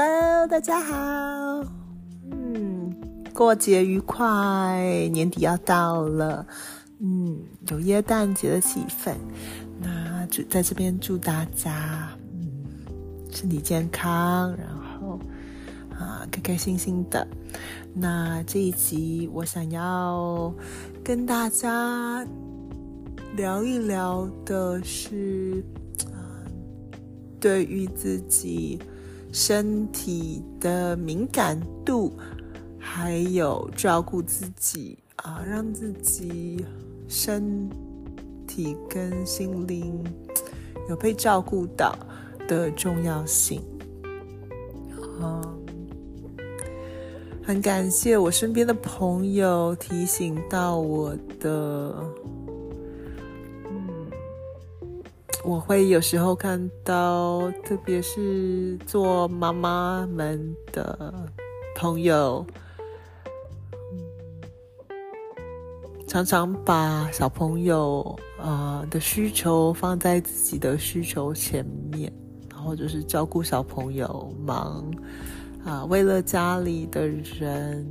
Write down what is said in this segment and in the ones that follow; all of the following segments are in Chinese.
Hello，大家好。嗯，过节愉快，年底要到了，嗯，有耶诞节的气氛。那祝在这边祝大家，嗯，身体健康，然后啊，开开心心的。那这一集我想要跟大家聊一聊的是，对于自己。身体的敏感度，还有照顾自己啊，让自己身体跟心灵有被照顾到的重要性。嗯，很感谢我身边的朋友提醒到我的。我会有时候看到，特别是做妈妈们的朋友，常常把小朋友啊的需求放在自己的需求前面，然后就是照顾小朋友，忙啊，为了家里的人，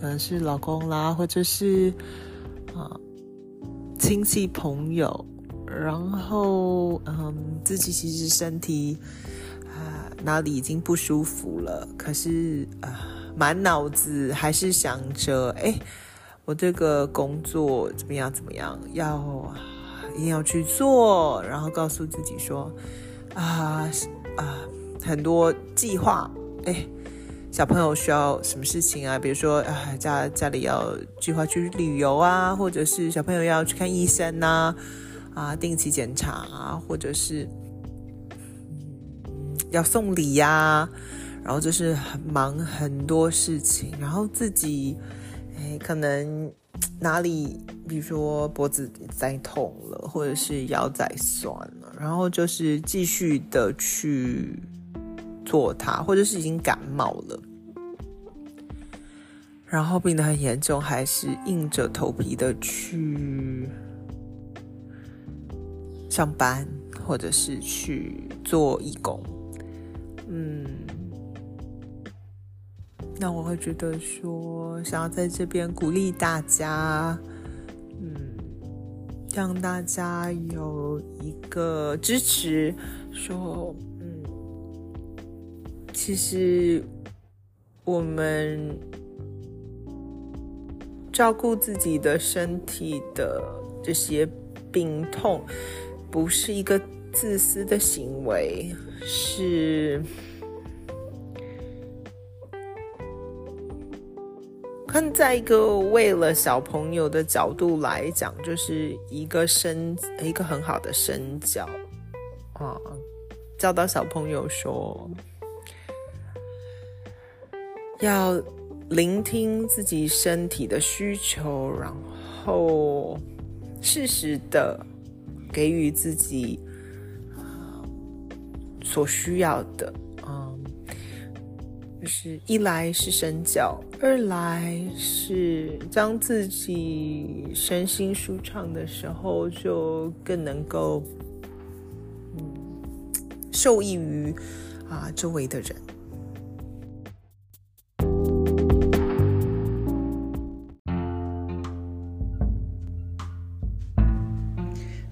可能是老公啦，或者是啊亲戚朋友。然后，嗯，自己其实身体啊哪里已经不舒服了，可是啊，满脑子还是想着，哎，我这个工作怎么样怎么样，要一定要去做，然后告诉自己说，啊啊，很多计划，哎，小朋友需要什么事情啊？比如说啊，家家里要计划去旅游啊，或者是小朋友要去看医生呐。啊，啊定期检查啊，或者是要送礼呀，然后就是很忙很多事情，然后自己哎，可能哪里，比如说脖子在痛了，或者是腰在酸了，然后就是继续的去做它，或者是已经感冒了，然后病得很严重，还是硬着头皮的去。上班，或者是去做义工，嗯，那我会觉得说，想要在这边鼓励大家，嗯，让大家有一个支持，说，嗯，其实我们照顾自己的身体的这些病痛。不是一个自私的行为，是看在一个为了小朋友的角度来讲，就是一个身一个很好的身教啊，教导小朋友说要聆听自己身体的需求，然后适时的。给予自己所需要的，嗯，就是一来是身教，二来是当自己身心舒畅的时候，就更能够嗯受益于啊周围的人。